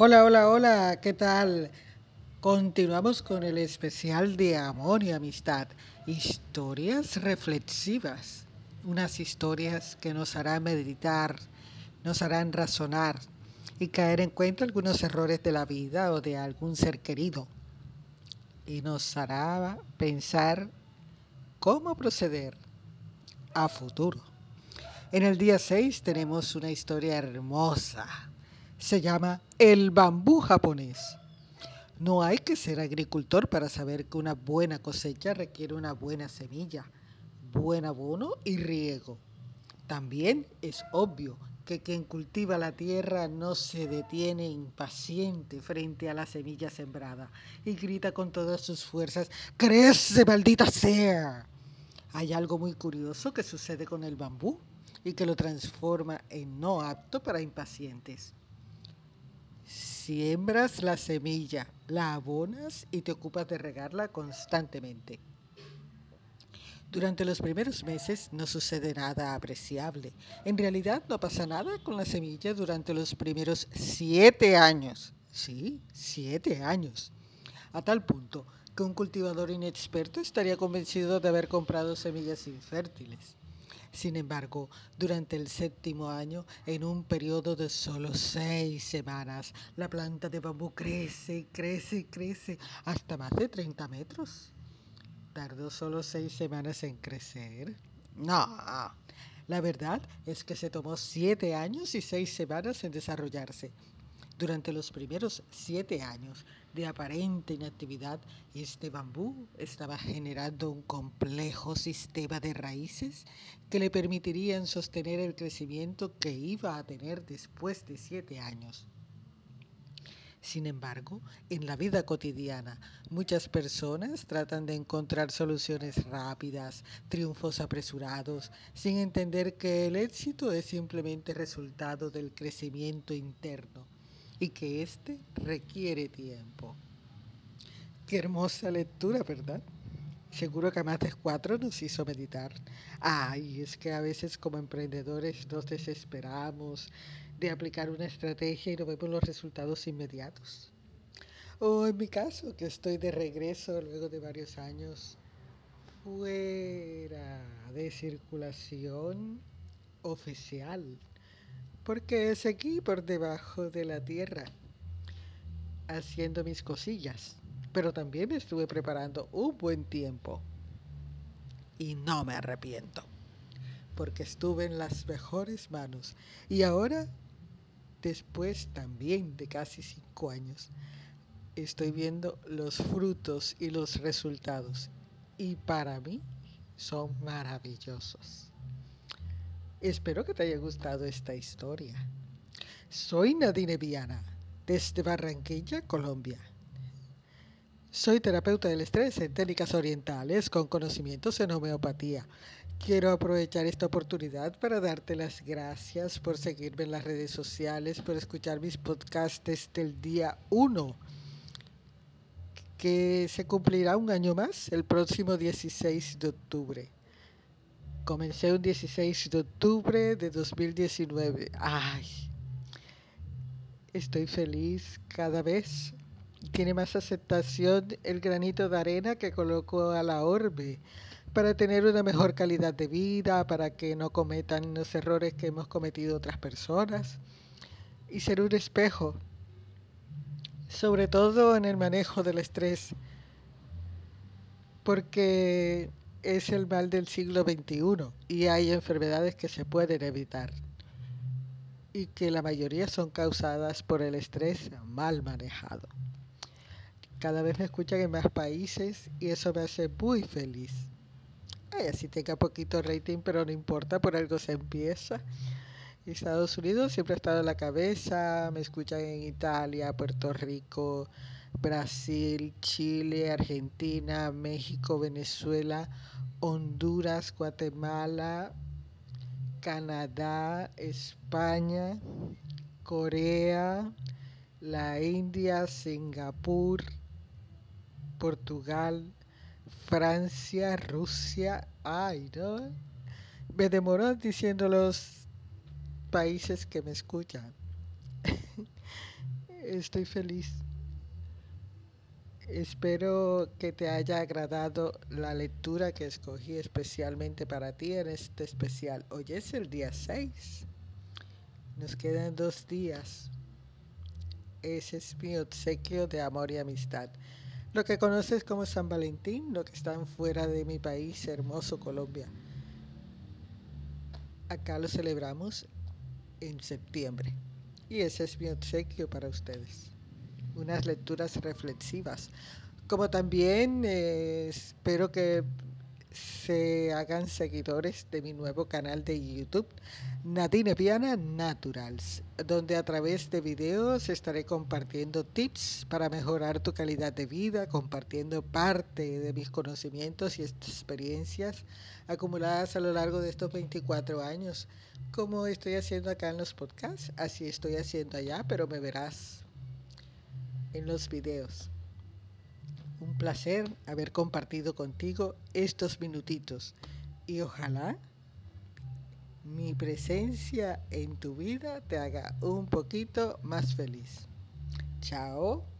Hola, hola, hola, ¿qué tal? Continuamos con el especial de amor y amistad. Historias reflexivas. Unas historias que nos harán meditar, nos harán razonar y caer en cuenta algunos errores de la vida o de algún ser querido. Y nos hará pensar cómo proceder a futuro. En el día 6 tenemos una historia hermosa se llama el bambú japonés. No hay que ser agricultor para saber que una buena cosecha requiere una buena semilla, buen abono y riego. También es obvio que quien cultiva la tierra no se detiene impaciente frente a la semilla sembrada y grita con todas sus fuerzas, ¡Crece, maldita sea! Hay algo muy curioso que sucede con el bambú y que lo transforma en no apto para impacientes. Siembras la semilla, la abonas y te ocupas de regarla constantemente. Durante los primeros meses no sucede nada apreciable. En realidad no pasa nada con la semilla durante los primeros siete años. Sí, siete años. A tal punto que un cultivador inexperto estaría convencido de haber comprado semillas infértiles. Sin embargo, durante el séptimo año, en un periodo de solo seis semanas, la planta de bambú crece y crece y crece hasta más de 30 metros. ¿Tardó solo seis semanas en crecer? No, la verdad es que se tomó siete años y seis semanas en desarrollarse. Durante los primeros siete años de aparente inactividad, este bambú estaba generando un complejo sistema de raíces que le permitirían sostener el crecimiento que iba a tener después de siete años. Sin embargo, en la vida cotidiana, muchas personas tratan de encontrar soluciones rápidas, triunfos apresurados, sin entender que el éxito es simplemente resultado del crecimiento interno y que éste requiere tiempo. Qué hermosa lectura, ¿verdad? Seguro que a más de cuatro nos hizo meditar. Ay, es que a veces como emprendedores nos desesperamos de aplicar una estrategia y no vemos los resultados inmediatos. O en mi caso, que estoy de regreso luego de varios años fuera de circulación oficial porque seguí por debajo de la tierra haciendo mis cosillas, pero también me estuve preparando un buen tiempo. Y no me arrepiento, porque estuve en las mejores manos. Y ahora, después también de casi cinco años, estoy viendo los frutos y los resultados. Y para mí son maravillosos. Espero que te haya gustado esta historia. Soy Nadine Viana, desde Barranquilla, Colombia. Soy terapeuta del estrés en técnicas orientales con conocimientos en homeopatía. Quiero aprovechar esta oportunidad para darte las gracias por seguirme en las redes sociales, por escuchar mis podcasts desde el día 1, que se cumplirá un año más el próximo 16 de octubre. Comencé un 16 de octubre de 2019. Ay, estoy feliz cada vez. Tiene más aceptación el granito de arena que coloco a la orbe para tener una mejor calidad de vida, para que no cometan los errores que hemos cometido otras personas y ser un espejo, sobre todo en el manejo del estrés, porque es el mal del siglo XXI y hay enfermedades que se pueden evitar y que la mayoría son causadas por el estrés mal manejado. Cada vez me escuchan en más países y eso me hace muy feliz. Ay, así tenga poquito rating, pero no importa, por algo se empieza. Estados Unidos siempre ha estado en la cabeza, me escuchan en Italia, Puerto Rico, Brasil, Chile, Argentina, México, Venezuela, Honduras, Guatemala, Canadá, España, Corea, la India, Singapur, Portugal, Francia, Rusia. Ay, ¿no? Me demoró diciendo los países que me escuchan. estoy feliz. Espero que te haya agradado la lectura que escogí especialmente para ti en este especial. Hoy es el día 6. Nos quedan dos días. Ese es mi obsequio de amor y amistad. Lo que conoces como San Valentín, lo que están fuera de mi país hermoso Colombia. Acá lo celebramos en septiembre. Y ese es mi obsequio para ustedes unas lecturas reflexivas. Como también eh, espero que se hagan seguidores de mi nuevo canal de YouTube, Nadine Viana Naturals, donde a través de videos estaré compartiendo tips para mejorar tu calidad de vida, compartiendo parte de mis conocimientos y experiencias acumuladas a lo largo de estos 24 años, como estoy haciendo acá en los podcasts, así estoy haciendo allá, pero me verás en los videos. Un placer haber compartido contigo estos minutitos y ojalá mi presencia en tu vida te haga un poquito más feliz. Chao.